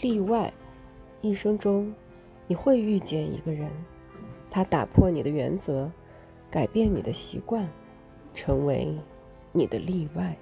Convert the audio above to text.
例外一生中你会遇见一个人他打破你的原则改变你的习惯成为你的例外。